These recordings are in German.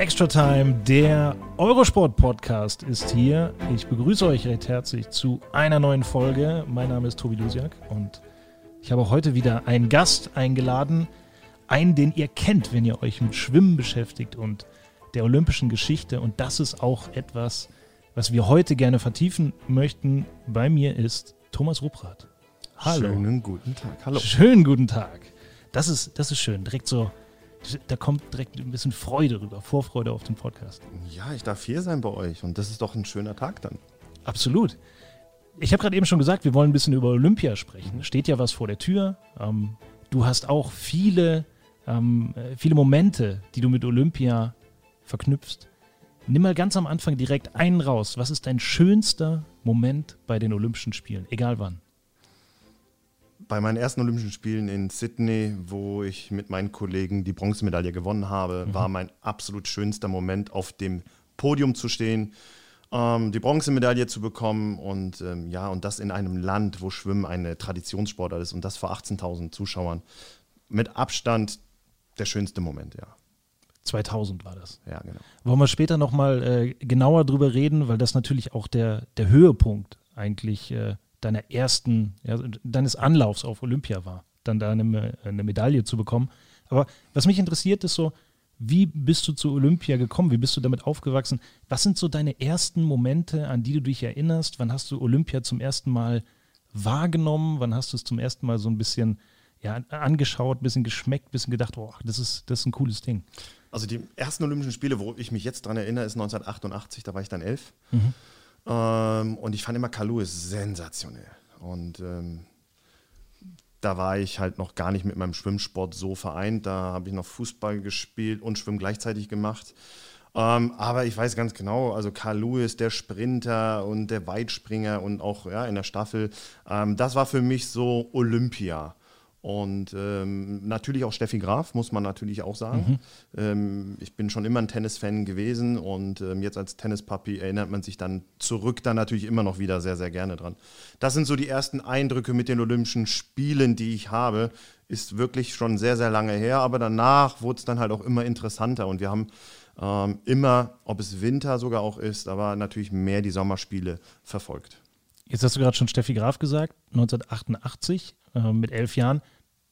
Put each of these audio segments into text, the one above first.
Extra Time, der Eurosport-Podcast ist hier. Ich begrüße euch recht herzlich zu einer neuen Folge. Mein Name ist Tobi Lusiak und ich habe heute wieder einen Gast eingeladen. Einen, den ihr kennt, wenn ihr euch mit Schwimmen beschäftigt und der olympischen Geschichte. Und das ist auch etwas, was wir heute gerne vertiefen möchten. Bei mir ist Thomas Rupprath. Hallo. Schönen guten Tag. Hallo. Schönen guten Tag. Das ist, das ist schön. Direkt so, da kommt direkt ein bisschen Freude rüber, Vorfreude auf den Podcast. Ja, ich darf hier sein bei euch und das ist doch ein schöner Tag dann. Absolut. Ich habe gerade eben schon gesagt, wir wollen ein bisschen über Olympia sprechen. Da steht ja was vor der Tür. Ähm, du hast auch viele, ähm, äh, viele Momente, die du mit Olympia verknüpfst. Nimm mal ganz am Anfang direkt einen raus. Was ist dein schönster Moment bei den Olympischen Spielen, egal wann? Bei meinen ersten Olympischen Spielen in Sydney, wo ich mit meinen Kollegen die Bronzemedaille gewonnen habe, war mein absolut schönster Moment, auf dem Podium zu stehen, ähm, die Bronzemedaille zu bekommen und ähm, ja, und das in einem Land, wo Schwimmen eine Traditionssportart ist und das vor 18.000 Zuschauern. Mit Abstand der schönste Moment, ja. 2000 war das. Ja, genau. Wollen wir später nochmal äh, genauer drüber reden, weil das natürlich auch der, der Höhepunkt eigentlich äh, deiner ersten, ja, deines Anlaufs auf Olympia war, dann da eine, eine Medaille zu bekommen. Aber was mich interessiert, ist so, wie bist du zu Olympia gekommen? Wie bist du damit aufgewachsen? Was sind so deine ersten Momente, an die du dich erinnerst? Wann hast du Olympia zum ersten Mal wahrgenommen? Wann hast du es zum ersten Mal so ein bisschen ja, angeschaut, ein bisschen geschmeckt, ein bisschen gedacht, oh, das ist, das ist ein cooles Ding? Also die ersten Olympischen Spiele, wo ich mich jetzt dran erinnere, ist 1988, da war ich dann elf. Ähm, und ich fand immer Kalu ist sensationell. Und ähm, da war ich halt noch gar nicht mit meinem Schwimmsport so vereint. Da habe ich noch Fußball gespielt und Schwimmen gleichzeitig gemacht. Ähm, aber ich weiß ganz genau, also Carl Lewis, der Sprinter und der Weitspringer und auch ja, in der Staffel, ähm, das war für mich so Olympia. Und ähm, natürlich auch Steffi Graf, muss man natürlich auch sagen. Ähm, ich bin schon immer ein Tennisfan gewesen und ähm, jetzt als Tennispapi erinnert man sich dann zurück dann natürlich immer noch wieder sehr, sehr gerne dran. Das sind so die ersten Eindrücke mit den Olympischen Spielen, die ich habe. Ist wirklich schon sehr, sehr lange her, aber danach wurde es dann halt auch immer interessanter und wir haben ähm, immer, ob es Winter sogar auch ist, aber natürlich mehr die Sommerspiele verfolgt. Jetzt hast du gerade schon Steffi Graf gesagt, 1988 äh, mit elf Jahren.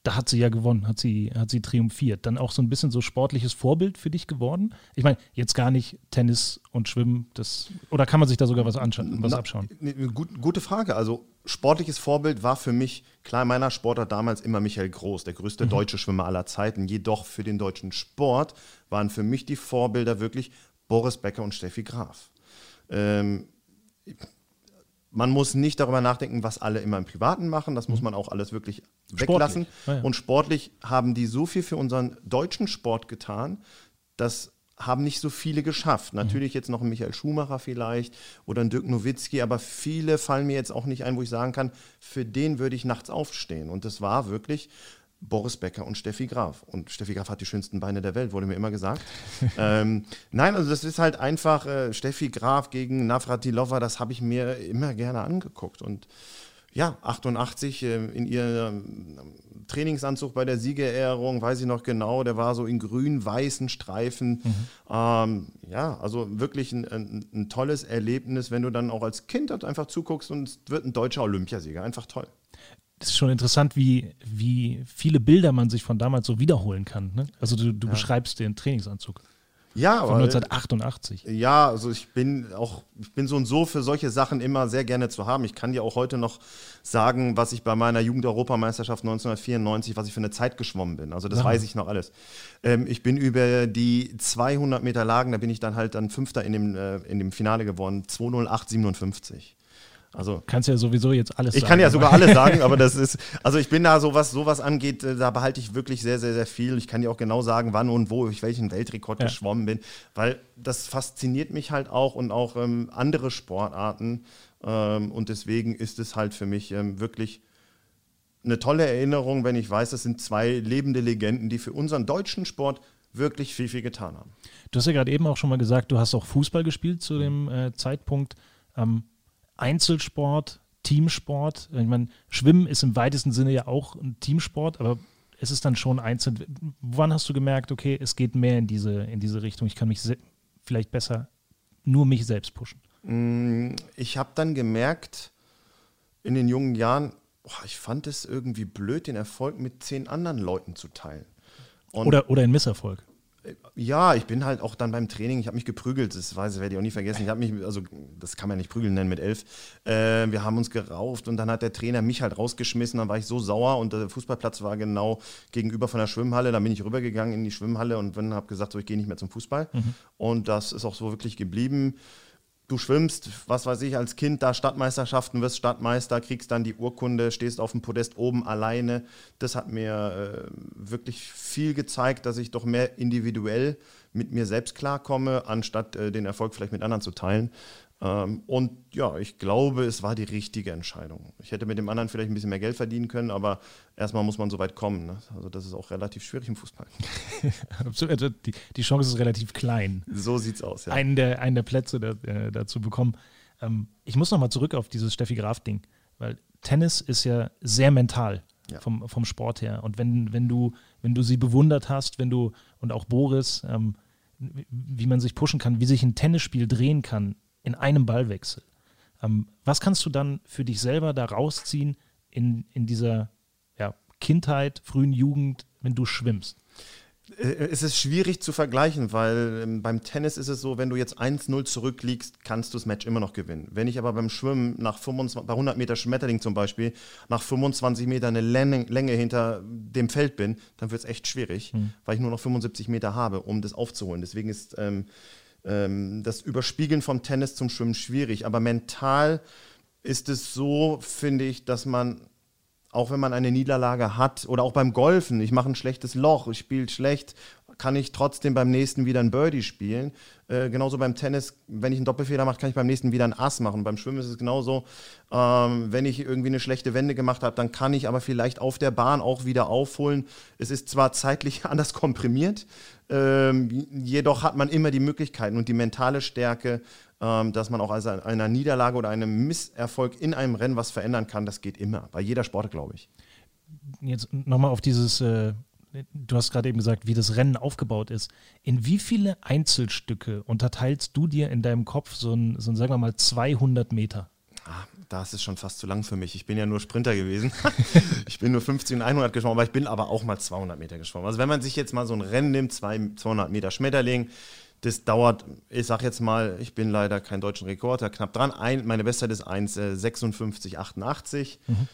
Da hat sie ja gewonnen, hat sie, hat sie triumphiert. Dann auch so ein bisschen so sportliches Vorbild für dich geworden? Ich meine, jetzt gar nicht Tennis und Schwimmen, das, oder kann man sich da sogar was, anschauen, was Na, abschauen? ne, Gut, gute Frage. Also sportliches Vorbild war für mich, klar in meiner Sportart damals immer Michael Groß, der größte deutsche Schwimmer aller Zeiten. Jedoch für den deutschen Sport waren für mich die Vorbilder wirklich Boris Becker und Steffi Graf. Ähm, man muss nicht darüber nachdenken, was alle immer im Privaten machen. Das muss man auch alles wirklich weglassen. Ah, ja. Und sportlich haben die so viel für unseren deutschen Sport getan, das haben nicht so viele geschafft. Natürlich jetzt noch ein Michael Schumacher vielleicht oder ein Dirk Nowitzki, aber viele fallen mir jetzt auch nicht ein, wo ich sagen kann, für den würde ich nachts aufstehen. Und das war wirklich Boris Becker und Steffi Graf. Und Steffi Graf hat die schönsten Beine der Welt, wurde mir immer gesagt. ähm, nein, also das ist halt einfach äh, Steffi Graf gegen Navratilova, das habe ich mir immer gerne angeguckt. Und ja, 88 äh, in ihrem Trainingsanzug bei der Siegerehrung, weiß ich noch genau, der war so in grün-weißen Streifen. Ähm, ja, also wirklich ein, ein, ein tolles Erlebnis, wenn du dann auch als Kind halt einfach zuguckst und es wird ein deutscher Olympiasieger. Einfach toll. Das ist schon interessant, wie, wie viele Bilder man sich von damals so wiederholen kann. Ne? Also du, du beschreibst den Trainingsanzug Ja, von aber 1988. Ja, also ich bin auch, ich bin so und so für solche Sachen immer sehr gerne zu haben. Ich kann dir auch heute noch sagen, was ich bei meiner Jugend-Europameisterschaft 1994, was ich für eine Zeit geschwommen bin. Also das mal. weiß ich noch alles. Ähm, ich bin über die 200 Meter Lagen, da bin ich dann halt dann Fünfter in dem, äh, in dem Finale geworden, 208,57. Also kannst ja sowieso jetzt alles ich sagen. Ich kann ja sogar alles sagen, aber das ist, also ich bin da so was sowas angeht, äh, da behalte ich wirklich sehr, sehr, sehr viel. Ich kann dir auch genau sagen, wann und wo ich welchen Weltrekord ja. geschwommen bin, weil das fasziniert mich halt auch und auch ähm, andere Sportarten. Ähm, und deswegen ist es halt für mich ähm, wirklich eine tolle Erinnerung, wenn ich weiß, das sind zwei lebende Legenden, die für unseren deutschen Sport wirklich viel, viel getan haben. Du hast ja gerade eben auch schon mal gesagt, du hast auch Fußball gespielt zu dem äh, Zeitpunkt. Ähm, Einzelsport, Teamsport. Ich meine, Schwimmen ist im weitesten Sinne ja auch ein Teamsport, aber es ist dann schon einzeln. Wann hast du gemerkt, okay, es geht mehr in diese, in diese Richtung, ich kann mich vielleicht besser nur mich selbst pushen? Mm, ich habe dann gemerkt, in den jungen Jahren, boah, ich fand es irgendwie blöd, den Erfolg mit zehn anderen Leuten zu teilen. Und oder, oder ein Misserfolg. Ja, ich bin halt auch dann beim Training, ich habe mich geprügelt, das weiß, werde ich auch nie vergessen. Ich habe mich, also das kann man nicht prügeln nennen mit elf. Äh, wir haben uns gerauft und dann hat der Trainer mich halt rausgeschmissen. Dann war ich so sauer und der Fußballplatz war genau gegenüber von der Schwimmhalle. Dann bin ich rübergegangen in die Schwimmhalle und habe gesagt, so ich gehe nicht mehr zum Fußball. Mhm. Und das ist auch so wirklich geblieben du schwimmst, was weiß ich, als Kind da Stadtmeisterschaften, wirst Stadtmeister, kriegst dann die Urkunde, stehst auf dem Podest oben alleine. Das hat mir äh, wirklich viel gezeigt, dass ich doch mehr individuell mit mir selbst klarkomme, anstatt äh, den Erfolg vielleicht mit anderen zu teilen. Ähm, und ja, ich glaube, es war die richtige Entscheidung. Ich hätte mit dem anderen vielleicht ein bisschen mehr Geld verdienen können, aber erstmal muss man so weit kommen. Ne? Also das ist auch relativ schwierig im Fußball. also die, die Chance ist relativ klein. So sieht's aus, ja. Einen der, einen der Plätze da, äh, dazu bekommen. Ähm, ich muss nochmal zurück auf dieses Steffi Graf-Ding, weil Tennis ist ja sehr mental. Ja. Vom, vom Sport her. Und wenn, wenn, du, wenn du sie bewundert hast, wenn du, und auch Boris, ähm, wie man sich pushen kann, wie sich ein Tennisspiel drehen kann, in einem Ballwechsel. Ähm, was kannst du dann für dich selber da rausziehen in, in dieser ja, Kindheit, frühen Jugend, wenn du schwimmst? Äh, es ist schwierig zu vergleichen, weil ähm, beim Tennis ist es so, wenn du jetzt 1-0 zurückliegst, kannst du das Match immer noch gewinnen. Wenn ich aber beim Schwimmen nach 25, bei 100 Meter Schmetterling zum Beispiel, nach 25 Meter eine Länge, Länge hinter dem Feld bin, dann wird es echt schwierig, mhm. weil ich nur noch 75 Meter habe, um das aufzuholen. Deswegen ist ähm, ähm, das Überspiegeln vom Tennis zum Schwimmen schwierig. Aber mental ist es so, finde ich, dass man, auch wenn man eine Niederlage hat, oder auch beim Golfen, ich mache ein schlechtes Loch, ich spiele schlecht, kann ich trotzdem beim nächsten wieder ein Birdie spielen. Äh, genauso beim Tennis, wenn ich einen Doppelfehler mache, kann ich beim nächsten wieder ein Ass machen. Beim Schwimmen ist es genauso. Ähm, wenn ich irgendwie eine schlechte Wende gemacht habe, dann kann ich aber vielleicht auf der Bahn auch wieder aufholen. Es ist zwar zeitlich anders komprimiert, ähm, jedoch hat man immer die Möglichkeiten und die mentale Stärke, ähm, dass man auch als einer Niederlage oder einem Misserfolg in einem Rennen was verändern kann. Das geht immer, bei jeder Sport, glaube ich. Jetzt nochmal auf dieses, äh, du hast gerade eben gesagt, wie das Rennen aufgebaut ist. In wie viele Einzelstücke unterteilst du dir in deinem Kopf so ein, so ein sagen wir mal, 200 Meter? Ah, da ist schon fast zu lang für mich. Ich bin ja nur Sprinter gewesen. ich bin nur 50 und 100 geschwommen, aber ich bin aber auch mal 200 Meter geschwommen. Also wenn man sich jetzt mal so ein Rennen nimmt, 200 Meter Schmetterling, das dauert, ich sag jetzt mal, ich bin leider kein deutschen Rekorder, knapp dran. Ein, meine Bestzeit ist 1,56,88. Mhm.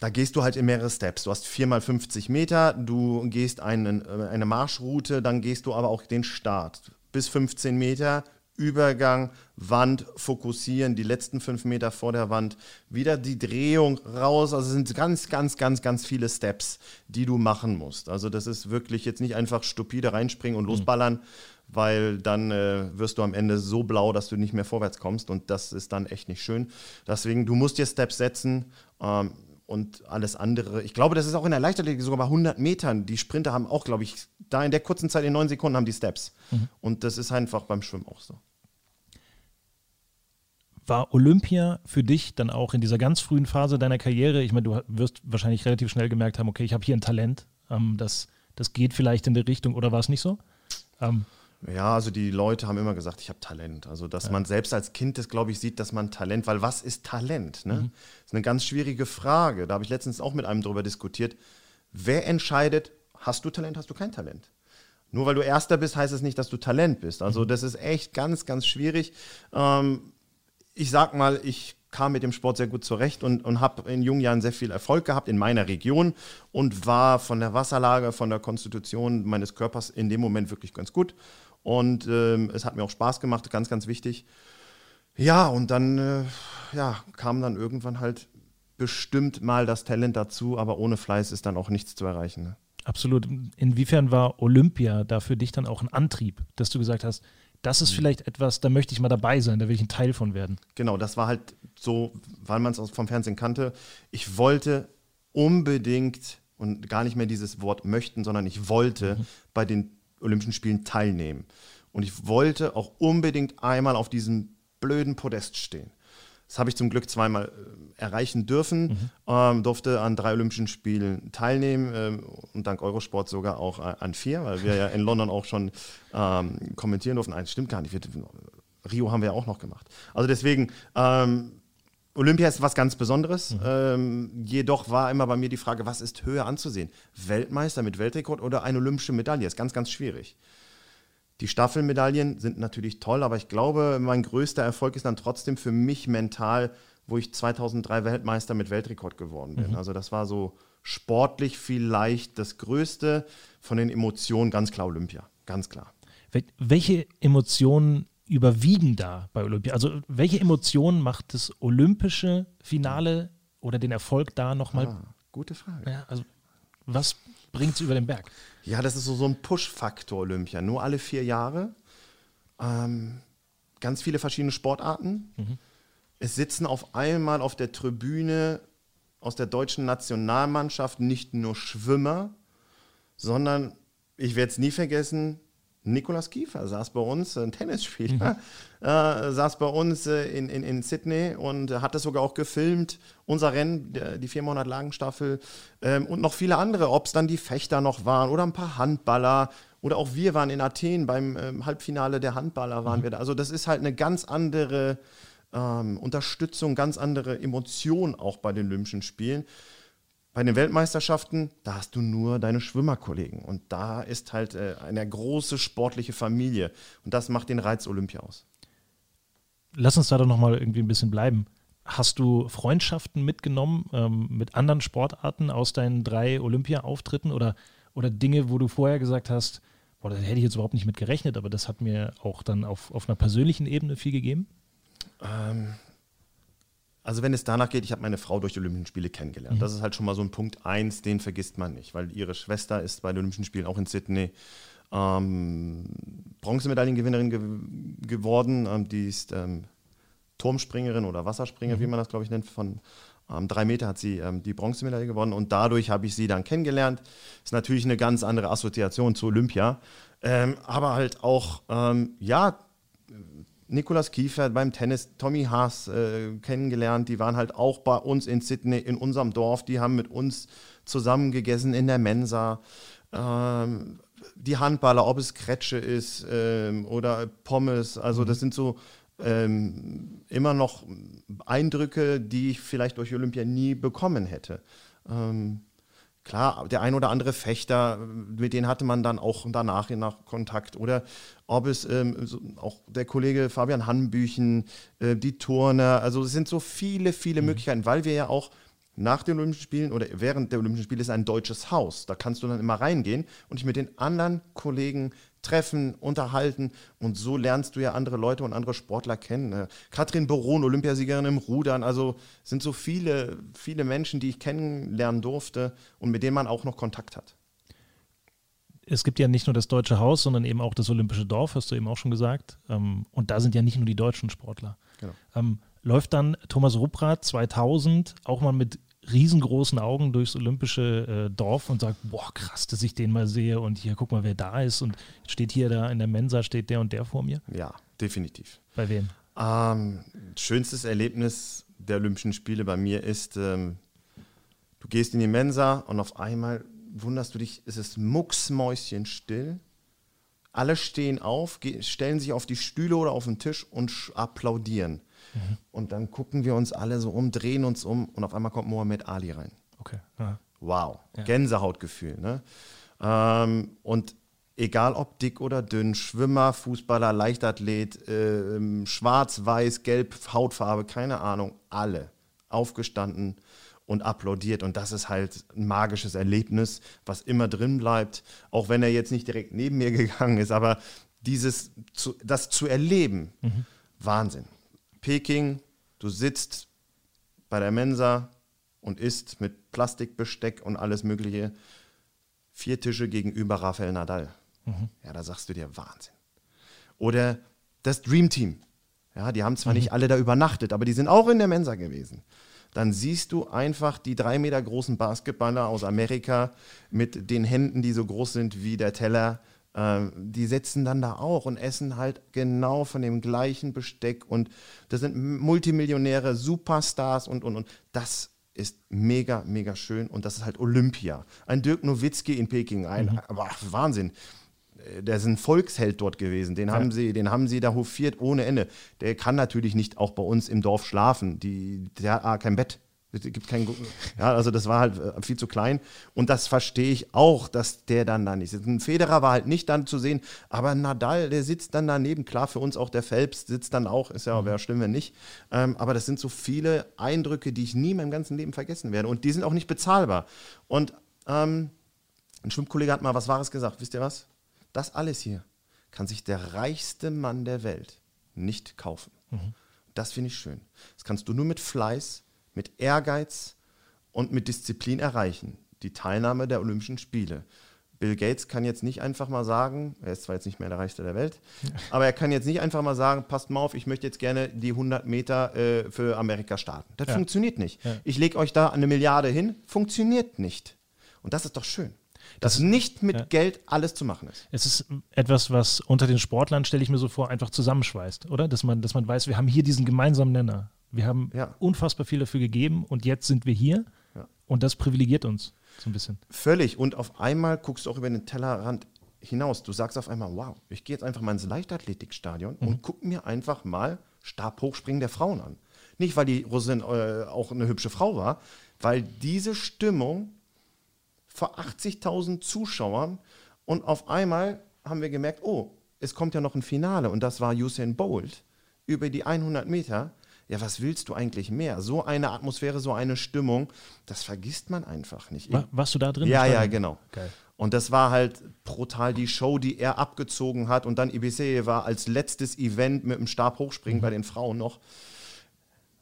Da gehst du halt in mehrere Steps. Du hast 4 mal 50 Meter, du gehst einen, äh, eine Marschroute, dann gehst du aber auch den Start. Bis 15 Meter Übergang, Wand, fokussieren, die letzten fünf Meter vor der Wand, wieder die Drehung raus. Also es sind ganz, ganz, ganz, ganz viele Steps, die du machen musst. Also das ist wirklich jetzt nicht einfach stupide reinspringen und mhm. losballern, mhm. weil dann äh, wirst du am Ende so blau, dass du nicht mehr vorwärts kommst und das ist dann echt nicht schön. Deswegen, du musst dir Steps setzen. Ähm, und alles andere. Ich glaube, das ist auch in der Leichtathletik sogar bei 100 Metern. Die Sprinter haben auch, glaube ich, da in der kurzen Zeit in neun Sekunden haben die Steps. Mhm. Und das ist einfach beim Schwimmen auch so. War Olympia für dich dann auch in dieser ganz frühen Phase deiner Karriere? Ich meine, du wirst wahrscheinlich relativ schnell gemerkt haben, okay, ich habe hier ein Talent, ähm, das, das geht vielleicht in die Richtung, oder war es nicht so? Ähm, ja, also die Leute haben immer gesagt, ich habe Talent. Also, dass ja. man selbst als Kind das, glaube ich, sieht, dass man Talent, weil was ist Talent? Ne? Mhm. Das ist eine ganz schwierige Frage. Da habe ich letztens auch mit einem darüber diskutiert. Wer entscheidet, hast du Talent, hast du kein Talent? Nur weil du Erster bist, heißt es nicht, dass du Talent bist. Also, mhm. das ist echt ganz, ganz schwierig. Ähm, ich sag mal, ich kam mit dem Sport sehr gut zurecht und, und habe in jungen Jahren sehr viel Erfolg gehabt in meiner Region und war von der Wasserlage, von der Konstitution meines Körpers in dem Moment wirklich ganz gut. Und ähm, es hat mir auch Spaß gemacht, ganz, ganz wichtig. Ja, und dann äh, ja, kam dann irgendwann halt bestimmt mal das Talent dazu, aber ohne Fleiß ist dann auch nichts zu erreichen. Ne? Absolut. Inwiefern war Olympia da für dich dann auch ein Antrieb, dass du gesagt hast, das ist mhm. vielleicht etwas, da möchte ich mal dabei sein, da will ich ein Teil von werden. Genau, das war halt so, weil man es vom Fernsehen kannte. Ich wollte unbedingt und gar nicht mehr dieses Wort möchten, sondern ich wollte mhm. bei den Olympischen Spielen teilnehmen. Und ich wollte auch unbedingt einmal auf diesem blöden Podest stehen. Das habe ich zum Glück zweimal äh, erreichen dürfen, mhm. ähm, durfte an drei Olympischen Spielen teilnehmen ähm, und dank Eurosport sogar auch äh, an vier, weil wir ja in London auch schon ähm, kommentieren durften. Nein, stimmt gar nicht. Wir, Rio haben wir ja auch noch gemacht. Also deswegen, ähm, Olympia ist was ganz Besonderes. Mhm. Ähm, jedoch war immer bei mir die Frage, was ist höher anzusehen? Weltmeister mit Weltrekord oder eine olympische Medaille? Ist ganz, ganz schwierig. Die Staffelmedaillen sind natürlich toll, aber ich glaube, mein größter Erfolg ist dann trotzdem für mich mental, wo ich 2003 Weltmeister mit Weltrekord geworden bin. Mhm. Also das war so sportlich vielleicht das Größte von den Emotionen, ganz klar Olympia, ganz klar. Welche Emotionen überwiegen da bei Olympia? Also welche Emotionen macht das olympische Finale oder den Erfolg da nochmal? Ah, gute Frage. Ja, also was bringt es über den Berg? Ja, das ist so, so ein Push-Faktor Olympia. Nur alle vier Jahre. Ähm, ganz viele verschiedene Sportarten. Mhm. Es sitzen auf einmal auf der Tribüne aus der deutschen Nationalmannschaft nicht nur Schwimmer, sondern ich werde es nie vergessen, Nikolas Kiefer saß bei uns, ein Tennisspieler, mhm. äh, saß bei uns äh, in, in, in Sydney und hat das sogar auch gefilmt. Unser Rennen, der, die 400 Lagenstaffel ähm, und noch viele andere, ob es dann die Fechter noch waren oder ein paar Handballer oder auch wir waren in Athen beim ähm, Halbfinale der Handballer waren mhm. wir da. Also das ist halt eine ganz andere ähm, Unterstützung, ganz andere Emotion auch bei den Olympischen Spielen. Bei den Weltmeisterschaften, da hast du nur deine Schwimmerkollegen. Und da ist halt äh, eine große sportliche Familie. Und das macht den Reiz Olympia aus. Lass uns da doch nochmal irgendwie ein bisschen bleiben. Hast du Freundschaften mitgenommen ähm, mit anderen Sportarten aus deinen drei Olympia-Auftritten oder, oder Dinge, wo du vorher gesagt hast, boah, da hätte ich jetzt überhaupt nicht mit gerechnet, aber das hat mir auch dann auf, auf einer persönlichen Ebene viel gegeben? Ähm, also wenn es danach geht, ich habe meine Frau durch die Olympischen Spiele kennengelernt. Mhm. Das ist halt schon mal so ein Punkt eins, den vergisst man nicht, weil ihre Schwester ist bei den Olympischen Spielen auch in Sydney ähm, Bronzemedaillengewinnerin ge geworden. Ähm, die ist ähm, Turmspringerin oder Wasserspringer, mhm. wie man das glaube ich nennt. Von ähm, drei Meter hat sie ähm, die Bronzemedaille gewonnen und dadurch habe ich sie dann kennengelernt. Ist natürlich eine ganz andere Assoziation zu Olympia, ähm, aber halt auch ja Nikolas Kiefer beim Tennis, Tommy Haas äh, kennengelernt. Die waren halt auch bei uns in Sydney, in unserem Dorf. Die haben mit uns zusammen gegessen in der Mensa. Ähm, die Handballer, ob es Kretsche ist ähm, oder Pommes, also das sind so ähm, immer noch Eindrücke, die ich vielleicht durch Olympia nie bekommen hätte. Ähm, Klar, der ein oder andere Fechter, mit denen hatte man dann auch danach nach Kontakt. Oder ob es ähm, so, auch der Kollege Fabian Hannbüchen, äh, die Turner, also es sind so viele, viele mhm. Möglichkeiten, weil wir ja auch nach den Olympischen Spielen oder während der Olympischen Spiele ist ein deutsches Haus. Da kannst du dann immer reingehen und dich mit den anderen Kollegen treffen, unterhalten und so lernst du ja andere Leute und andere Sportler kennen. Ne? Katrin Boron, Olympiasiegerin im Rudern, also sind so viele, viele Menschen, die ich kennenlernen durfte und mit denen man auch noch Kontakt hat. Es gibt ja nicht nur das Deutsche Haus, sondern eben auch das Olympische Dorf, hast du eben auch schon gesagt. Ähm, und da sind ja nicht nur die deutschen Sportler. Genau. Ähm, läuft dann Thomas Rupprath 2000 auch mal mit riesengroßen Augen durchs olympische äh, Dorf und sagt, boah, krass, dass ich den mal sehe und hier, guck mal, wer da ist und steht hier da in der Mensa, steht der und der vor mir? Ja, definitiv. Bei wem? Ähm, schönstes Erlebnis der Olympischen Spiele bei mir ist, ähm, du gehst in die Mensa und auf einmal wunderst du dich, es ist mucksmäuschenstill. Alle stehen auf, stellen sich auf die Stühle oder auf den Tisch und applaudieren. Mhm. Und dann gucken wir uns alle so um, drehen uns um und auf einmal kommt Mohammed Ali rein. Okay. Aha. Wow, ja. Gänsehautgefühl. Ne? Ähm, und egal ob dick oder dünn, Schwimmer, Fußballer, Leichtathlet, äh, schwarz, weiß, gelb, Hautfarbe, keine Ahnung, alle aufgestanden und applaudiert. Und das ist halt ein magisches Erlebnis, was immer drin bleibt, auch wenn er jetzt nicht direkt neben mir gegangen ist, aber dieses, zu, das zu erleben, mhm. Wahnsinn Peking, du sitzt bei der Mensa und isst mit Plastikbesteck und alles Mögliche vier Tische gegenüber Rafael Nadal. Mhm. Ja, da sagst du dir Wahnsinn. Oder das Dream Team. Ja, die haben zwar mhm. nicht alle da übernachtet, aber die sind auch in der Mensa gewesen. Dann siehst du einfach die drei Meter großen Basketballer aus Amerika mit den Händen, die so groß sind wie der Teller. Ähm, die sitzen dann da auch und essen halt genau von dem gleichen Besteck. Und das sind Multimillionäre, Superstars und, und, und. Das ist mega, mega schön. Und das ist halt Olympia. Ein Dirk Nowitzki in Peking, ein mhm. aber, Wahnsinn der ist ein Volksheld dort gewesen. Den, ja. haben sie, den haben sie da hofiert ohne Ende. Der kann natürlich nicht auch bei uns im Dorf schlafen. Die, der hat ah, kein Bett. Es gibt kein, ja, also das war halt äh, viel zu klein. Und das verstehe ich auch, dass der dann da nicht sitzt. Ein Federer war halt nicht dann zu sehen, aber Nadal, der sitzt dann daneben. Klar, für uns auch der Phelps sitzt dann auch, ist ja, mhm. wäre schlimm, wenn nicht. Ähm, aber das sind so viele Eindrücke, die ich nie in meinem ganzen Leben vergessen werde. Und die sind auch nicht bezahlbar. Und ähm, ein Schwimmkollege hat mal was Wahres gesagt. Wisst ihr was? Das alles hier kann sich der reichste Mann der Welt nicht kaufen. Mhm. Das finde ich schön. Das kannst du nur mit Fleiß, mit Ehrgeiz und mit Disziplin erreichen. Die Teilnahme der Olympischen Spiele. Bill Gates kann jetzt nicht einfach mal sagen, er ist zwar jetzt nicht mehr der Reichste der Welt, aber er kann jetzt nicht einfach mal sagen, passt mal auf, ich möchte jetzt gerne die 100 Meter äh, für Amerika starten. Das ja. funktioniert nicht. Ja. Ich lege euch da eine Milliarde hin, funktioniert nicht. Und das ist doch schön dass das, nicht mit ja. Geld alles zu machen ist. Es ist etwas, was unter den Sportlern, stelle ich mir so vor, einfach zusammenschweißt, oder? Dass man, dass man weiß, wir haben hier diesen gemeinsamen Nenner. Wir haben ja. unfassbar viel dafür gegeben und jetzt sind wir hier ja. und das privilegiert uns so ein bisschen. Völlig. Und auf einmal guckst du auch über den Tellerrand hinaus. Du sagst auf einmal, wow, ich gehe jetzt einfach mal ins Leichtathletikstadion mhm. und guck mir einfach mal Stabhochspringen der Frauen an. Nicht, weil die Rosin äh, auch eine hübsche Frau war, weil diese Stimmung vor 80.000 Zuschauern und auf einmal haben wir gemerkt, oh, es kommt ja noch ein Finale und das war Usain Bolt über die 100 Meter. Ja, was willst du eigentlich mehr? So eine Atmosphäre, so eine Stimmung, das vergisst man einfach nicht. War, warst du da drin? Ja, ja, genau. Geil. Und das war halt brutal die Show, die er abgezogen hat. Und dann Ibiseye war als letztes Event mit dem Stab hochspringen mhm. bei den Frauen noch.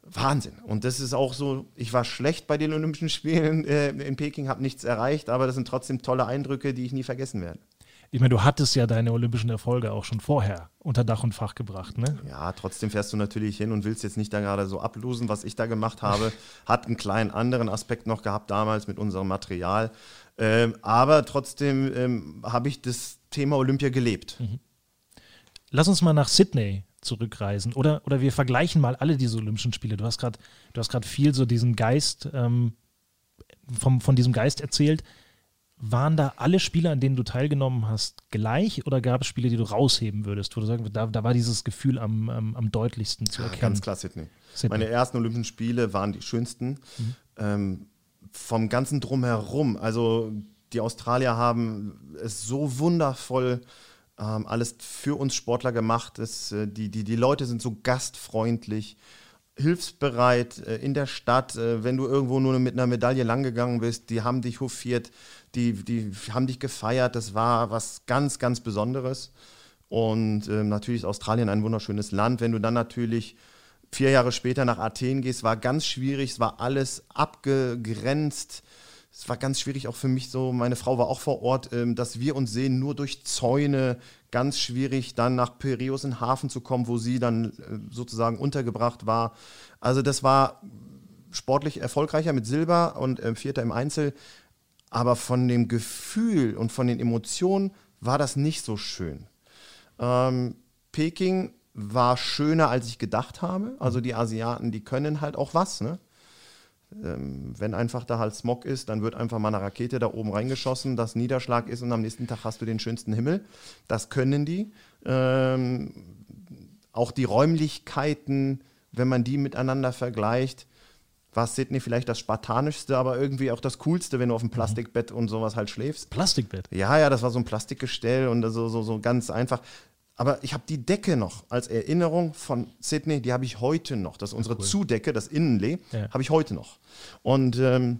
Wahnsinn. Und das ist auch so, ich war schlecht bei den Olympischen Spielen äh, in Peking, habe nichts erreicht, aber das sind trotzdem tolle Eindrücke, die ich nie vergessen werde. Ich meine, du hattest ja deine olympischen Erfolge auch schon vorher unter Dach und Fach gebracht, ne? Ja, trotzdem fährst du natürlich hin und willst jetzt nicht da gerade so ablosen, was ich da gemacht habe. Hat einen kleinen anderen Aspekt noch gehabt damals mit unserem Material. Ähm, aber trotzdem ähm, habe ich das Thema Olympia gelebt. Mhm. Lass uns mal nach Sydney zurückreisen. Oder, oder wir vergleichen mal alle diese Olympischen Spiele. Du hast gerade viel so diesen Geist, ähm, vom, von diesem Geist erzählt. Waren da alle Spiele, an denen du teilgenommen hast, gleich oder gab es Spiele, die du rausheben würdest, wo du sagst, da, da war dieses Gefühl am, am, am deutlichsten zu erkennen? Ganz klar, Sydney. Sydney. Meine ersten Olympischen Spiele waren die schönsten. Mhm. Ähm, vom ganzen Drumherum. Also die Australier haben es so wundervoll äh, ähm, alles für uns Sportler gemacht. Es, äh, die, die, die Leute sind so gastfreundlich, hilfsbereit äh, in der Stadt. Äh, wenn du irgendwo nur mit einer Medaille langgegangen bist, die haben dich hofiert, die, die haben dich gefeiert. Das war was ganz, ganz Besonderes. Und ähm, natürlich ist Australien ein wunderschönes Land. Wenn du dann natürlich vier Jahre später nach Athen gehst, war ganz schwierig, es war alles abgegrenzt es war ganz schwierig auch für mich so, meine Frau war auch vor Ort, ähm, dass wir uns sehen nur durch Zäune, ganz schwierig dann nach Piraeus in Hafen zu kommen, wo sie dann äh, sozusagen untergebracht war. Also das war sportlich erfolgreicher mit Silber und äh, Vierter im Einzel, aber von dem Gefühl und von den Emotionen war das nicht so schön. Ähm, Peking war schöner, als ich gedacht habe. Also die Asiaten, die können halt auch was. Ne? ähm, wenn einfach da halt Smog ist, dann wird einfach mal eine Rakete da oben reingeschossen, dass Niederschlag ist und am nächsten Tag hast du den schönsten Himmel. Das können die. Ähm, auch die Räumlichkeiten, wenn man die miteinander vergleicht, war Sydney vielleicht das spartanischste, aber irgendwie auch das coolste, wenn du auf dem mhm. Plastikbett und sowas halt schläfst. Plastikbett? Ja, ja, das war so ein Plastikgestell und so, so, so ganz einfach. Aber ich habe die Decke noch als Erinnerung von Sydney, die habe ich heute noch. Das ist unsere cool. Zudecke, das Innenlee, ja. habe ich heute noch. Und ähm,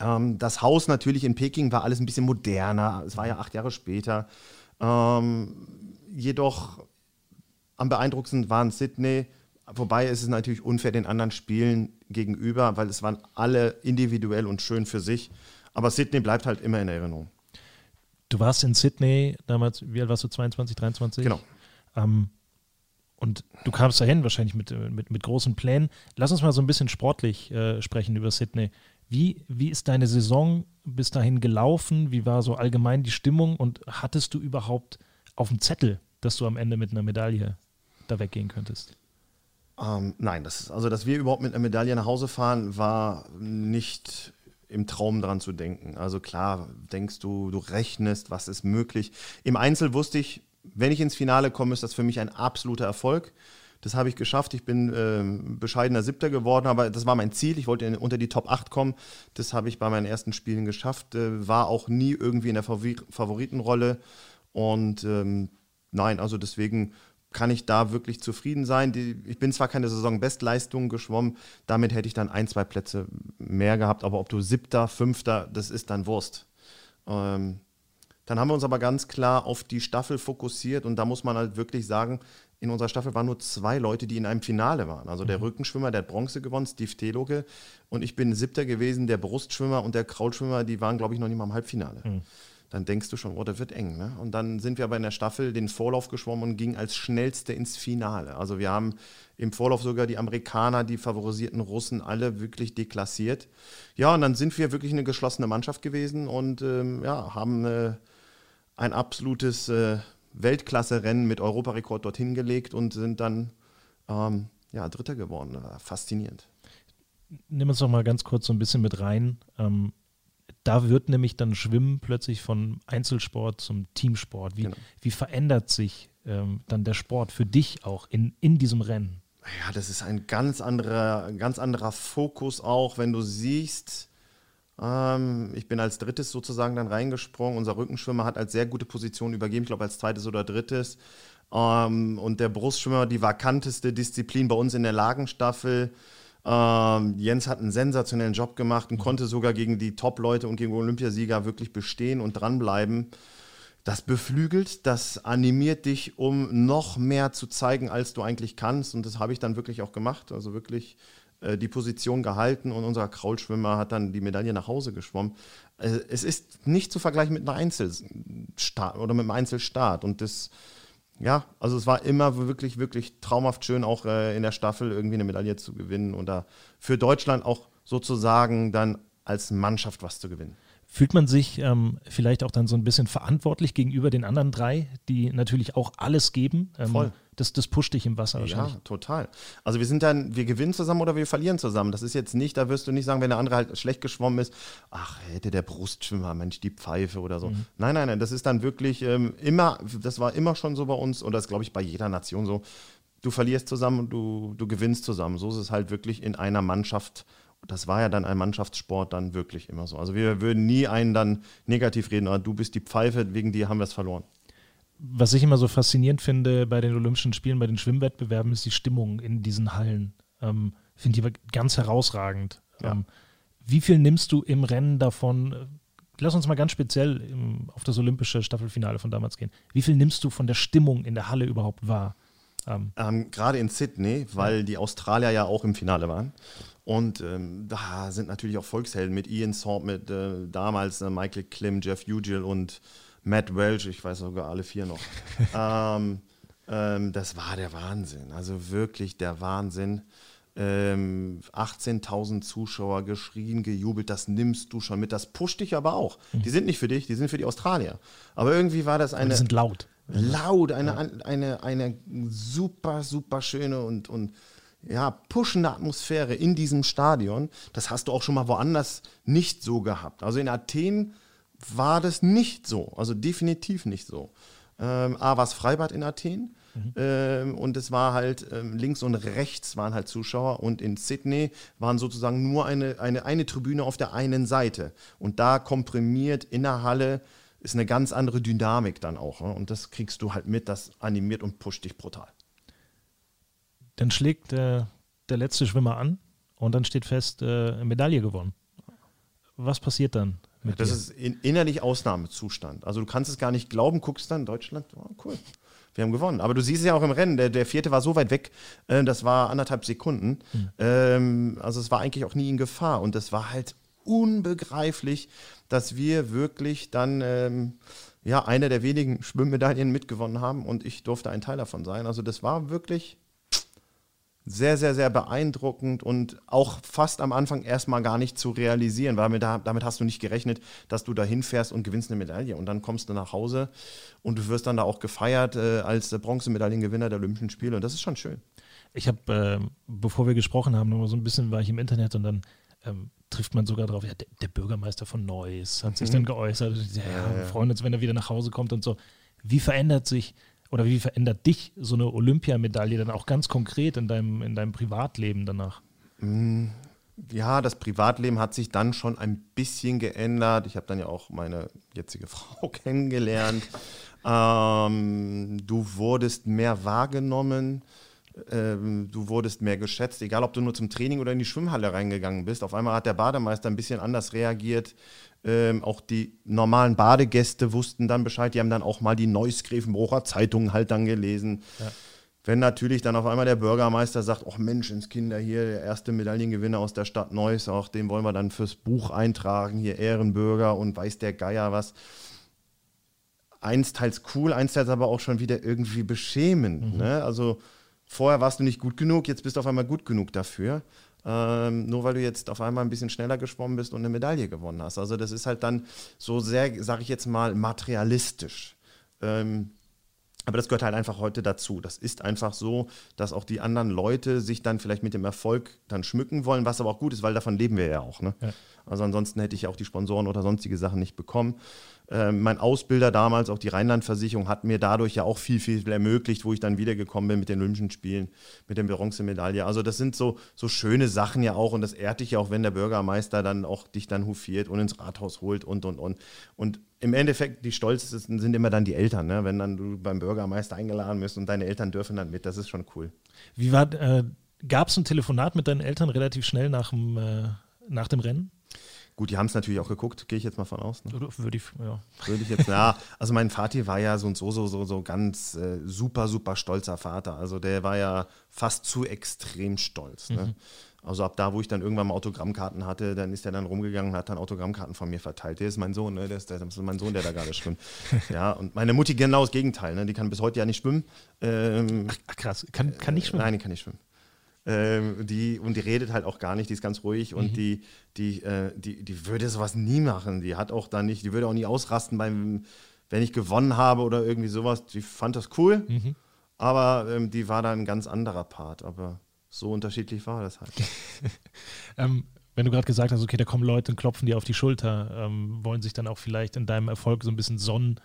ähm, das Haus natürlich in Peking war alles ein bisschen moderner. Es war ja acht Jahre später. Ähm, jedoch am beeindruckendsten waren Sydney Wobei ist es natürlich unfair den anderen Spielen gegenüber, weil es waren alle individuell und schön für sich. Aber Sydney bleibt halt immer in Erinnerung. Du warst in Sydney damals, wie alt warst du, 22, 23? Genau. Ähm, und du kamst dahin wahrscheinlich mit, mit, mit großen Plänen. Lass uns mal so ein bisschen sportlich äh, sprechen über Sydney. Wie, wie ist deine Saison bis dahin gelaufen? Wie war so allgemein die Stimmung? Und hattest du überhaupt auf dem Zettel, dass du am Ende mit einer Medaille da weggehen könntest? Ähm, nein, das also dass wir überhaupt mit einer Medaille nach Hause fahren, war nicht im Traum dran zu denken. Also klar, denkst du, du rechnest, was ist möglich. Im Einzel wusste ich, wenn ich ins Finale komme, ist das für mich ein absoluter Erfolg. Das habe ich geschafft. Ich bin äh, bescheidener Siebter geworden, aber das war mein Ziel. Ich wollte in, unter die Top 8 kommen. Das habe ich bei meinen ersten Spielen geschafft. Äh, war auch nie irgendwie in der Favori Favoritenrolle. Und ähm, nein, also deswegen kann ich da wirklich zufrieden sein. Die, ich bin zwar keine Saisonbestleistung geschwommen, damit hätte ich dann ein, zwei Plätze mehr gehabt, aber ob du Siebter, Fünfter, das ist dann Wurst. Ähm, dann haben wir uns aber ganz klar auf die Staffel fokussiert und da muss man halt wirklich sagen, in unserer Staffel waren nur zwei Leute, die in einem Finale waren. Also der mhm. Rückenschwimmer, der hat Bronze gewonnen, Steve Teloge und ich bin Siebter gewesen, der Brustschwimmer und der Kraulschwimmer, die waren glaube ich noch nicht mal im Halbfinale. Mhm dann denkst du schon, oh, das wird eng. Ne? Und dann sind wir aber in der Staffel den Vorlauf geschwommen und gingen als schnellste ins Finale. Also wir haben im Vorlauf sogar die Amerikaner, die favorisierten Russen alle wirklich deklassiert. Ja, und dann sind wir wirklich eine geschlossene Mannschaft gewesen und ähm, ja, haben äh, ein absolutes äh, Weltklasse-Rennen mit Europarekord dorthin gelegt und sind dann ähm, ja, Dritter geworden. Faszinierend. Nimm uns doch mal ganz kurz so ein bisschen mit rein. Ähm, da wird nämlich dann Schwimmen plötzlich von Einzelsport zum Teamsport. Wie, genau. wie verändert sich ähm, dann der Sport für dich auch in, in diesem Rennen? Ja, das ist ein ganz anderer, ganz anderer Fokus auch, wenn du siehst, ähm, ich bin als drittes sozusagen dann reingesprungen. Unser Rückenschwimmer hat als sehr gute Position übergeben, ich glaube als zweites oder drittes. Ähm, und der Brustschwimmer, die vakanteste Disziplin bei uns in der Lagenstaffel, ähm, Jens hat einen sensationellen Job gemacht und konnte sogar gegen die Top-Leute und gegen Olympiasieger wirklich bestehen und dranbleiben. Das beflügelt, das animiert dich, um noch mehr zu zeigen, als du eigentlich kannst. Und das habe ich dann wirklich auch gemacht. Also wirklich äh, die Position gehalten und unser Kraulschwimmer hat dann die Medaille nach Hause geschwommen. Äh, es ist nicht zu vergleichen mit einem Einzelstart oder mit einem Einzelstart. Und das ja, also es war immer wirklich, wirklich traumhaft schön, auch äh, in der Staffel irgendwie eine Medaille zu gewinnen und da für Deutschland auch sozusagen dann als Mannschaft was zu gewinnen. Fühlt man sich ähm, vielleicht auch dann so ein bisschen verantwortlich gegenüber den anderen drei, die natürlich auch alles geben? Ähm, Voll das, das pusht dich im Wasser wahrscheinlich. Ja, total. Also wir sind dann, wir gewinnen zusammen oder wir verlieren zusammen. Das ist jetzt nicht, da wirst du nicht sagen, wenn der andere halt schlecht geschwommen ist, ach, hätte der Brustschwimmer, Mensch, die Pfeife oder so. Mhm. Nein, nein, nein, das ist dann wirklich ähm, immer, das war immer schon so bei uns und das glaube ich bei jeder Nation so. Du verlierst zusammen und du, du gewinnst zusammen. So ist es halt wirklich in einer Mannschaft das war ja dann ein Mannschaftssport dann wirklich immer so. Also wir würden nie einen dann negativ reden, aber du bist die Pfeife, wegen dir haben wir es verloren was ich immer so faszinierend finde bei den Olympischen Spielen, bei den Schwimmwettbewerben, ist die Stimmung in diesen Hallen. Ähm, finde ich ganz herausragend. Ja. Ähm, wie viel nimmst du im Rennen davon? Lass uns mal ganz speziell im, auf das olympische Staffelfinale von damals gehen. Wie viel nimmst du von der Stimmung in der Halle überhaupt wahr? Ähm, ähm Gerade in Sydney, weil die Australier ja auch im Finale waren. Und ähm, da sind natürlich auch Volkshelden mit Ian Thorpe, mit äh, damals äh, Michael Klim, Jeff Ugil und Matt Welch, ich weiß sogar alle vier noch. ähm, ähm, das war der Wahnsinn, also wirklich der Wahnsinn. Ähm, 18.000 Zuschauer geschrien, gejubelt, das nimmst du schon mit, das pusht dich aber auch. Mhm. Die sind nicht für dich, die sind für die Australier. Aber irgendwie war das eine. die sind laut. Laut, eine, ja. eine, eine super, super schöne und, und ja, pushende Atmosphäre in diesem Stadion. Das hast du auch schon mal woanders nicht so gehabt. Also in Athen war das nicht so. Also definitiv nicht so. Ähm, A war es Freibad in Athen. Mhm. Ähm, und es war halt ähm, links und rechts waren halt Zuschauer und in Sydney waren sozusagen nur eine, eine, eine Tribüne auf der einen Seite. Und da komprimiert in der Halle ist eine ganz andere Dynamik dann auch. Ne? Und das kriegst du halt mit, das animiert und pusht dich brutal. Dann schlägt äh, der letzte Schwimmer an und dann steht fest, äh, Medaille gewonnen. Was passiert dann? Das dir. ist in, innerlich Ausnahmezustand. Also du kannst es gar nicht glauben, guckst dann Deutschland, oh, cool. wir haben gewonnen. Aber du siehst es ja auch im Rennen, der, der vierte war so weit weg, äh, das war anderthalb Sekunden. Mhm. Ähm, also es war eigentlich auch nie in Gefahr. Und das war halt unbegreiflich, dass wir wirklich dann ähm, ja eine der wenigen Schwimmmedaillen mitgewonnen haben und ich durfte ein Teil davon sein. Also das war wirklich sehr, sehr, sehr beeindruckend und auch fast am Anfang erstmal gar nicht zu realisieren, weil damit hast du nicht gerechnet, dass du da hinfährst und gewinnst eine Medaille. Und dann kommst du nach Hause und du wirst dann da auch gefeiert äh, als Bronzemedaillengewinner der Olympischen Spiele. Und das ist schon schön. Ich habe, äh, bevor wir gesprochen haben, noch so ein bisschen war ich im Internet und dann ähm, trifft man sogar drauf, ja, der, der, Bürgermeister von Neuss hat sich mhm. dann geäußert. Ja, ja, ja. freuen uns, wenn er wieder nach Hause kommt und so. Wie verändert sich oder wie verändert dich so eine Olympiamedaille dann auch ganz konkret in deinem, in deinem Privatleben danach? Mm, ja, das Privatleben hat sich dann schon ein bisschen geändert. Ich habe dann ja auch meine jetzige Frau kennengelernt. Ähm, du wurdest mehr wahrgenommen. Ähm, du wurdest mehr geschätzt, egal ob du nur zum Training oder in die Schwimmhalle reingegangen bist. Auf einmal hat der Bademeister ein bisschen anders reagiert. Ähm, auch die normalen Badegäste wussten dann Bescheid. Die haben dann auch mal die Neuss-Grevenbrocher Zeitungen halt dann gelesen. Ja. Wenn natürlich dann auf einmal der Bürgermeister sagt, ach Mensch, ins Kinder hier, der erste Medaillengewinner aus der Stadt Neuss, auch den wollen wir dann fürs Buch eintragen, hier Ehrenbürger und weiß der Geier was. Einsteils cool, einsteils aber auch schon wieder irgendwie beschämend. Mhm. Ne? Also vorher warst du nicht gut genug, jetzt bist du auf einmal gut genug dafür ähm, nur weil du jetzt auf einmal ein bisschen schneller geschwommen bist und eine Medaille gewonnen hast. Also das ist halt dann so sehr, sage ich jetzt mal, materialistisch. Ähm, aber das gehört halt einfach heute dazu. Das ist einfach so, dass auch die anderen Leute sich dann vielleicht mit dem Erfolg dann schmücken wollen, was aber auch gut ist, weil davon leben wir ja auch. Ne? Ja. Also ansonsten hätte ich ja auch die Sponsoren oder sonstige Sachen nicht bekommen. Ähm, mein Ausbilder damals, auch die Rheinlandversicherung, hat mir dadurch ja auch viel, viel ermöglicht, wo ich dann wiedergekommen bin mit den Olympischen Spielen, mit der Bronzemedaille. Also das sind so, so schöne Sachen ja auch und das ehrt dich ja auch, wenn der Bürgermeister dann auch dich dann hofiert und ins Rathaus holt und, und, und. Und im Endeffekt, die stolzesten sind immer dann die Eltern, ne? wenn dann du beim Bürgermeister eingeladen bist und deine Eltern dürfen dann mit, das ist schon cool. Wie war, äh, gab es ein Telefonat mit deinen Eltern relativ schnell nach dem, äh, nach dem Rennen? Gut, die haben es natürlich auch geguckt, gehe ich jetzt mal von aus. Ne? Würde ich, ja. Würde ich jetzt, ja. Also mein Vati war ja so und so, so, so, so ganz äh, super, super stolzer Vater. Also der war ja fast zu extrem stolz. Ne? Mhm. Also ab da, wo ich dann irgendwann mal Autogrammkarten hatte, dann ist er dann rumgegangen und hat dann Autogrammkarten von mir verteilt. Der ist mein Sohn, ne? Der ist, der, das ist mein Sohn, der da gerade schwimmt. ja, und meine Mutti genau das Gegenteil, ne? Die kann bis heute ja nicht schwimmen. Ähm, Ach, krass, kann, kann nicht schwimmen? Nein, die kann nicht schwimmen. Ähm, die, und die redet halt auch gar nicht, die ist ganz ruhig und mhm. die, die, äh, die, die würde sowas nie machen. Die hat auch da nicht, die würde auch nie ausrasten beim, wenn ich gewonnen habe oder irgendwie sowas. Die fand das cool, mhm. aber ähm, die war da ein ganz anderer Part. Aber so unterschiedlich war das halt. ähm, wenn du gerade gesagt hast, okay, da kommen Leute und klopfen dir auf die Schulter, ähm, wollen sich dann auch vielleicht in deinem Erfolg so ein bisschen sonnen,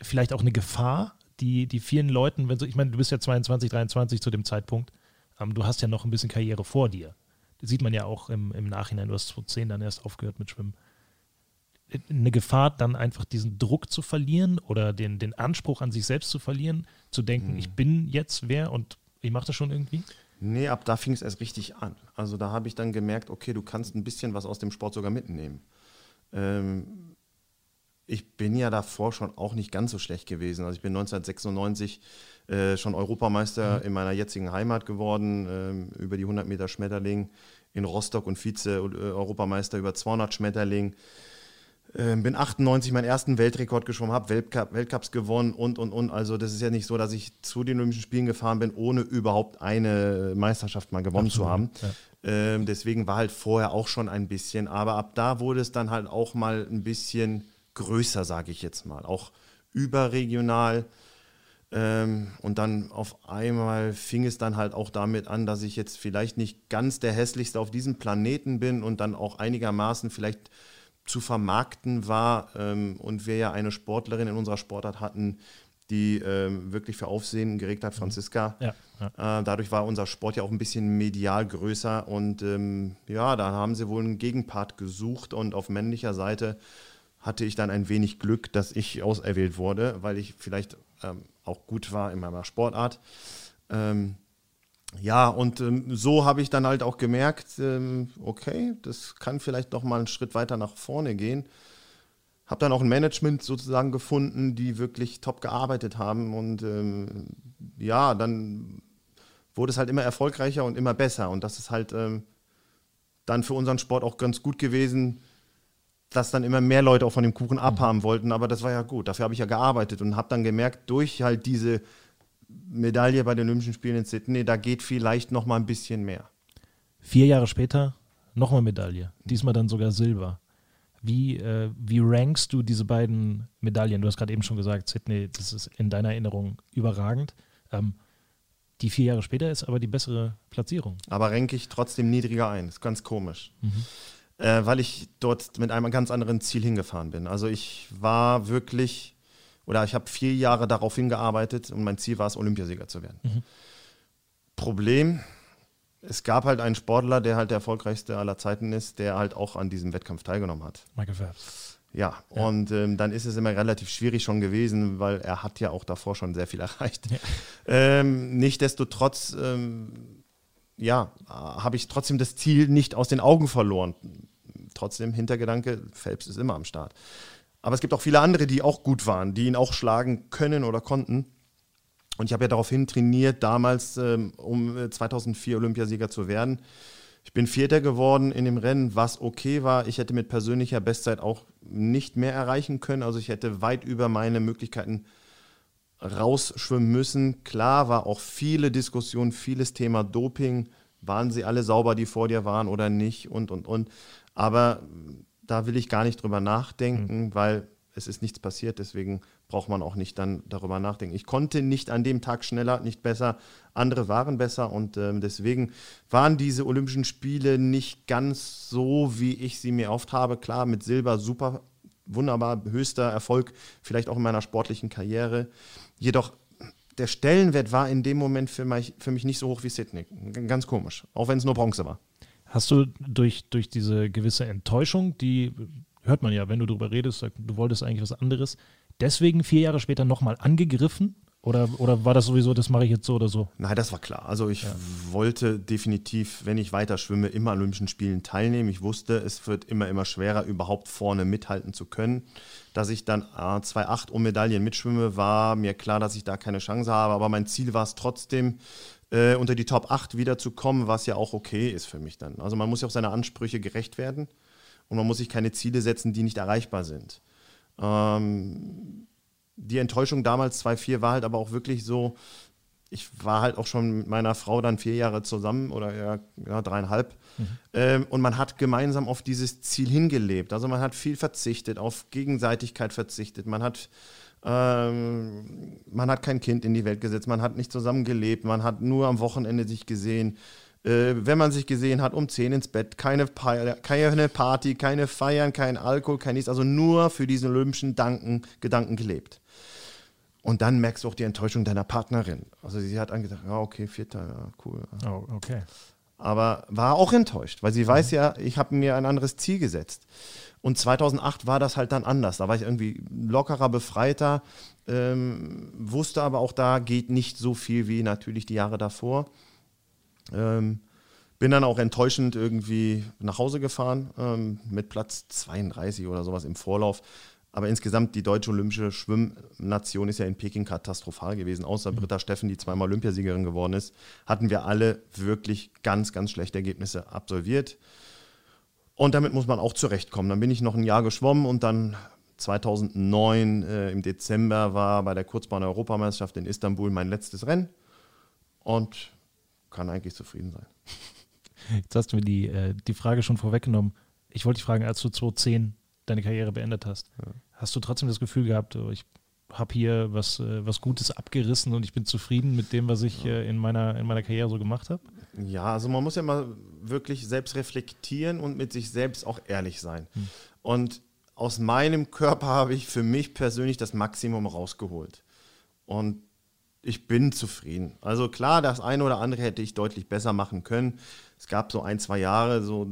vielleicht auch eine Gefahr, die, die vielen Leuten, wenn so, ich meine, du bist ja 22, 23 zu dem Zeitpunkt, du hast ja noch ein bisschen Karriere vor dir. Das sieht man ja auch im, im Nachhinein. Du hast 2010 dann erst aufgehört mit Schwimmen. Eine Gefahr, dann einfach diesen Druck zu verlieren oder den, den Anspruch an sich selbst zu verlieren, zu denken, mhm. ich bin jetzt wer und ich mache das schon irgendwie? Nee, ab da fing es erst richtig an. Also da habe ich dann gemerkt, okay, du kannst ein bisschen was aus dem Sport sogar mitnehmen. Ähm, ich bin ja davor schon auch nicht ganz so schlecht gewesen. Also ich bin 1996 äh, schon Europameister mhm. in meiner jetzigen Heimat geworden, äh, über die 100 Meter Schmetterling in Rostock und Vize-Europameister über 200 Schmetterling. Äh, bin 98 meinen ersten Weltrekord geschwommen, habe Weltcup, Weltcups gewonnen und, und, und. Also das ist ja nicht so, dass ich zu den Olympischen Spielen gefahren bin, ohne überhaupt eine Meisterschaft mal gewonnen Absolut, zu haben. Ja. Ähm, deswegen war halt vorher auch schon ein bisschen, aber ab da wurde es dann halt auch mal ein bisschen größer, sage ich jetzt mal. Auch überregional. Ähm, und dann auf einmal fing es dann halt auch damit an, dass ich jetzt vielleicht nicht ganz der hässlichste auf diesem Planeten bin und dann auch einigermaßen vielleicht zu vermarkten war ähm, und wir ja eine Sportlerin in unserer Sportart hatten, die ähm, wirklich für Aufsehen geregt hat, Franziska. Ja, ja. Äh, dadurch war unser Sport ja auch ein bisschen medial größer und ähm, ja, da haben sie wohl einen Gegenpart gesucht und auf männlicher Seite hatte ich dann ein wenig Glück, dass ich auserwählt wurde, weil ich vielleicht ähm, auch gut war in meiner Sportart. Ähm, ja, und ähm, so habe ich dann halt auch gemerkt, ähm, okay, das kann vielleicht noch mal einen Schritt weiter nach vorne gehen. habe dann auch ein Management sozusagen gefunden, die wirklich top gearbeitet haben. Und ähm, ja, dann wurde es halt immer erfolgreicher und immer besser. Und das ist halt ähm, dann für unseren Sport auch ganz gut gewesen, dass dann immer mehr Leute auch von dem Kuchen abhaben wollten. Aber das war ja gut. Dafür habe ich ja gearbeitet und habe dann gemerkt, durch halt diese Medaille bei den Olympischen Spielen in Sydney, da geht vielleicht noch mal ein bisschen mehr. Vier Jahre später nochmal Medaille, diesmal dann sogar Silber. Wie, äh, wie rankst du diese beiden Medaillen? Du hast gerade eben schon gesagt, Sydney, das ist in deiner Erinnerung überragend. Ähm, die vier Jahre später ist aber die bessere Platzierung. Aber ranke ich trotzdem niedriger ein. Ist ganz komisch. Mhm. Äh, weil ich dort mit einem ganz anderen Ziel hingefahren bin. Also ich war wirklich, oder ich habe vier Jahre darauf hingearbeitet und mein Ziel war es, Olympiasieger zu werden. Mhm. Problem, es gab halt einen Sportler, der halt der erfolgreichste aller Zeiten ist, der halt auch an diesem Wettkampf teilgenommen hat. Michael Phelps. Ja, ja. und ähm, dann ist es immer relativ schwierig schon gewesen, weil er hat ja auch davor schon sehr viel erreicht. Ja. Ähm, Nichtsdestotrotz, ähm, ja, habe ich trotzdem das Ziel nicht aus den Augen verloren. Trotzdem Hintergedanke, Phelps ist immer am Start. Aber es gibt auch viele andere, die auch gut waren, die ihn auch schlagen können oder konnten. Und ich habe ja daraufhin trainiert, damals, ähm, um 2004 äh, Olympiasieger zu werden. Ich bin Vierter geworden in dem Rennen, was okay war. Ich hätte mit persönlicher Bestzeit auch nicht mehr erreichen können. Also ich hätte weit über meine Möglichkeiten rausschwimmen müssen. Klar war auch viele Diskussionen, vieles Thema Doping. Waren sie alle sauber, die vor dir waren oder nicht und, und, und. Aber da will ich gar nicht drüber nachdenken, mhm. weil es ist nichts passiert. Deswegen braucht man auch nicht dann darüber nachdenken. Ich konnte nicht an dem Tag schneller, nicht besser. Andere waren besser und äh, deswegen waren diese Olympischen Spiele nicht ganz so, wie ich sie mir oft habe. Klar, mit Silber super, wunderbar, höchster Erfolg, vielleicht auch in meiner sportlichen Karriere. Jedoch der Stellenwert war in dem Moment für mich, für mich nicht so hoch wie Sydney. Ganz komisch, auch wenn es nur Bronze war. Hast du durch, durch diese gewisse Enttäuschung, die hört man ja, wenn du darüber redest, du wolltest eigentlich was anderes, deswegen vier Jahre später nochmal angegriffen? Oder, oder war das sowieso, das mache ich jetzt so oder so? Nein, das war klar. Also ich ja. wollte definitiv, wenn ich weiter schwimme, immer an Olympischen Spielen teilnehmen. Ich wusste, es wird immer, immer schwerer, überhaupt vorne mithalten zu können. Dass ich dann äh, 2,8 um Medaillen mitschwimme, war mir klar, dass ich da keine Chance habe. Aber mein Ziel war es trotzdem, äh, unter die Top 8 wiederzukommen, was ja auch okay ist für mich dann. Also man muss ja auch seine Ansprüche gerecht werden und man muss sich keine Ziele setzen, die nicht erreichbar sind. Ähm, die Enttäuschung damals 2-4 war halt aber auch wirklich so, ich war halt auch schon mit meiner Frau dann vier Jahre zusammen oder ja, ja dreieinhalb. Mhm. Ähm, und man hat gemeinsam auf dieses Ziel hingelebt. Also man hat viel verzichtet, auf Gegenseitigkeit verzichtet. Man hat, ähm, man hat kein Kind in die Welt gesetzt, man hat nicht zusammen gelebt, man hat nur am Wochenende sich gesehen. Äh, wenn man sich gesehen hat, um 10 ins Bett, keine, keine Party, keine Feiern, kein Alkohol, kein nichts, also nur für diesen olympischen Danken, Gedanken gelebt. Und dann merkst du auch die Enttäuschung deiner Partnerin. Also sie hat angedacht, ja, okay, Vierter, ja, cool. Oh, okay. Aber war auch enttäuscht, weil sie mhm. weiß ja, ich habe mir ein anderes Ziel gesetzt. Und 2008 war das halt dann anders. Da war ich irgendwie lockerer, befreiter, ähm, wusste aber auch, da geht nicht so viel wie natürlich die Jahre davor. Ähm, bin dann auch enttäuschend irgendwie nach Hause gefahren ähm, mit Platz 32 oder sowas im Vorlauf. Aber insgesamt die deutsche olympische Schwimmnation ist ja in Peking katastrophal gewesen. Außer mhm. Britta Steffen, die zweimal Olympiasiegerin geworden ist, hatten wir alle wirklich ganz, ganz schlechte Ergebnisse absolviert. Und damit muss man auch zurechtkommen. Dann bin ich noch ein Jahr geschwommen und dann 2009 äh, im Dezember war bei der Kurzbahn-Europameisterschaft in Istanbul mein letztes Rennen. Und kann eigentlich zufrieden sein. Jetzt hast du mir die, äh, die Frage schon vorweggenommen. Ich wollte dich fragen, als du 2010 deine Karriere beendet hast, ja. hast du trotzdem das Gefühl gehabt, oh, ich habe hier was, äh, was Gutes abgerissen und ich bin zufrieden mit dem, was ich ja. äh, in, meiner, in meiner Karriere so gemacht habe? Ja, also man muss ja mal wirklich selbst reflektieren und mit sich selbst auch ehrlich sein. Hm. Und aus meinem Körper habe ich für mich persönlich das Maximum rausgeholt. Und ich bin zufrieden. Also klar, das eine oder andere hätte ich deutlich besser machen können. Es gab so ein, zwei Jahre, so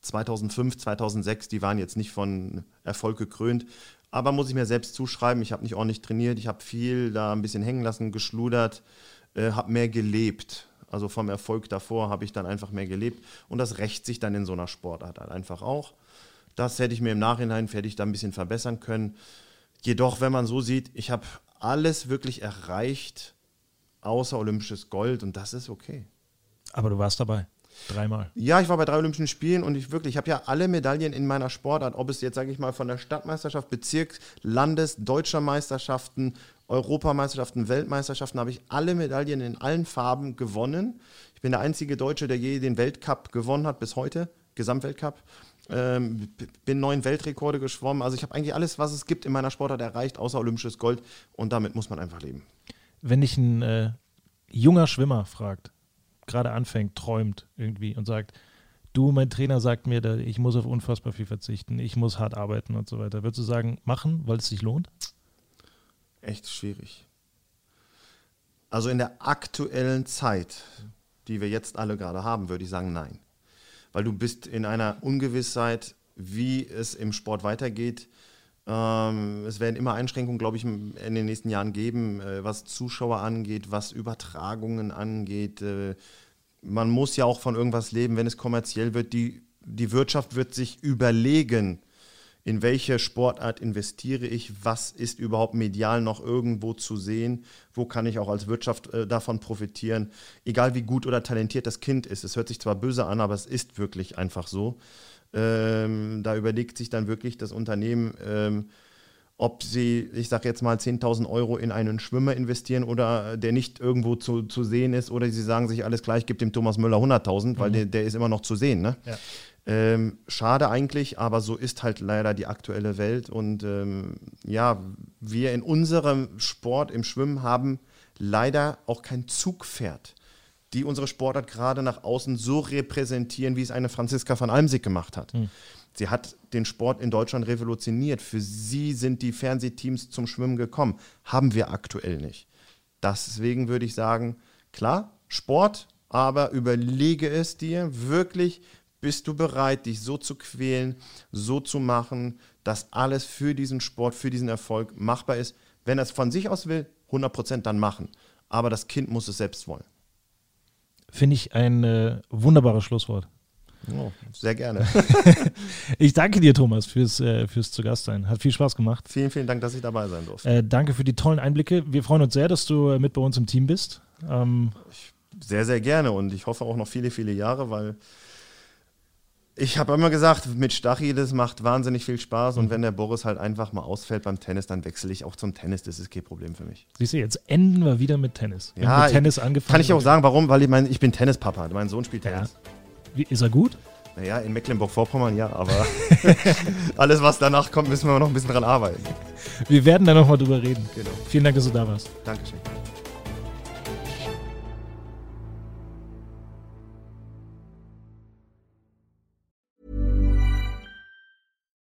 2005, 2006, die waren jetzt nicht von Erfolg gekrönt. Aber muss ich mir selbst zuschreiben, ich habe nicht ordentlich trainiert, ich habe viel da ein bisschen hängen lassen, geschludert, äh, habe mehr gelebt. Also vom Erfolg davor habe ich dann einfach mehr gelebt. Und das rächt sich dann in so einer Sportart halt einfach auch. Das hätte ich mir im Nachhinein fertig da ein bisschen verbessern können. Jedoch, wenn man so sieht, ich habe alles wirklich erreicht, außer olympisches Gold und das ist okay. Aber du warst dabei. Dreimal. Ja, ich war bei drei Olympischen Spielen und ich wirklich, ich habe ja alle Medaillen in meiner Sportart, ob es jetzt, sage ich mal, von der Stadtmeisterschaft, Bezirks-, Landes-, Deutscher Meisterschaften, Europameisterschaften, Weltmeisterschaften, habe ich alle Medaillen in allen Farben gewonnen. Ich bin der einzige Deutsche, der je den Weltcup gewonnen hat bis heute, Gesamtweltcup. Ähm, bin neun Weltrekorde geschwommen. Also ich habe eigentlich alles, was es gibt in meiner Sportart erreicht, außer olympisches Gold. Und damit muss man einfach leben. Wenn dich ein äh, junger Schwimmer fragt, gerade anfängt, träumt irgendwie und sagt, du, mein Trainer sagt mir, ich muss auf unfassbar viel verzichten, ich muss hart arbeiten und so weiter. Würdest du sagen, machen, weil es sich lohnt? Echt schwierig. Also in der aktuellen Zeit, die wir jetzt alle gerade haben, würde ich sagen, nein weil du bist in einer Ungewissheit, wie es im Sport weitergeht. Ähm, es werden immer Einschränkungen, glaube ich, in den nächsten Jahren geben, äh, was Zuschauer angeht, was Übertragungen angeht. Äh, man muss ja auch von irgendwas leben, wenn es kommerziell wird. Die, die Wirtschaft wird sich überlegen, in welche Sportart investiere ich, was ist überhaupt medial noch irgendwo zu sehen, wo kann ich auch als Wirtschaft äh, davon profitieren, egal wie gut oder talentiert das Kind ist. Es hört sich zwar böse an, aber es ist wirklich einfach so. Ähm, da überlegt sich dann wirklich das Unternehmen, ähm, ob sie, ich sage jetzt mal, 10.000 Euro in einen Schwimmer investieren oder der nicht irgendwo zu, zu sehen ist oder sie sagen sich alles gleich, gibt dem Thomas Müller 100.000, weil mhm. der, der ist immer noch zu sehen. Ne? Ja. Ähm, schade eigentlich, aber so ist halt leider die aktuelle Welt. Und ähm, ja, wir in unserem Sport im Schwimmen haben leider auch kein Zugpferd, die unsere Sportart gerade nach außen so repräsentieren, wie es eine Franziska van Almsick gemacht hat. Mhm. Sie hat den Sport in Deutschland revolutioniert. Für sie sind die Fernsehteams zum Schwimmen gekommen. Haben wir aktuell nicht. Deswegen würde ich sagen, klar, Sport, aber überlege es dir wirklich, bist du bereit, dich so zu quälen, so zu machen, dass alles für diesen Sport, für diesen Erfolg machbar ist? Wenn er es von sich aus will, 100 Prozent dann machen. Aber das Kind muss es selbst wollen. Finde ich ein äh, wunderbares Schlusswort. Oh, sehr gerne. ich danke dir, Thomas, fürs, äh, fürs zu Gast sein. Hat viel Spaß gemacht. Vielen, vielen Dank, dass ich dabei sein durfte. Äh, danke für die tollen Einblicke. Wir freuen uns sehr, dass du äh, mit bei uns im Team bist. Ähm, sehr, sehr gerne und ich hoffe auch noch viele, viele Jahre, weil ich habe immer gesagt, mit Stachy, das macht wahnsinnig viel Spaß. Und mhm. wenn der Boris halt einfach mal ausfällt beim Tennis, dann wechsle ich auch zum Tennis. Das ist kein Problem für mich. Siehst du, jetzt enden wir wieder mit Tennis. Wir ja, mit Tennis angefangen. Kann ich auch sagen, warum? Weil ich mein, ich bin Tennispapa. Mein Sohn spielt Tennis. Ja. Wie, ist er gut? Naja, in Mecklenburg-Vorpommern ja, aber alles, was danach kommt, müssen wir noch ein bisschen dran arbeiten. Wir werden da nochmal drüber reden. Genau. Vielen Dank, dass du da warst. Dankeschön.